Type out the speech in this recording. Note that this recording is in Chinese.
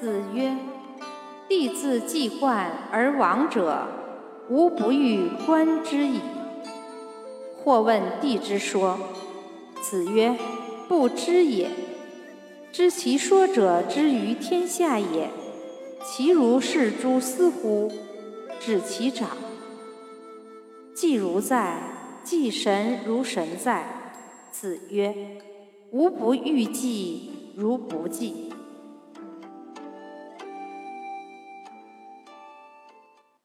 子曰：“帝自既冠而亡者，吾不欲观之矣。”或问帝之说，子曰：“不知也。知其说者之于天下也，其如是诸斯乎？指其长。既如在，既神如神在。”子曰：“吾不欲祭，如不祭。”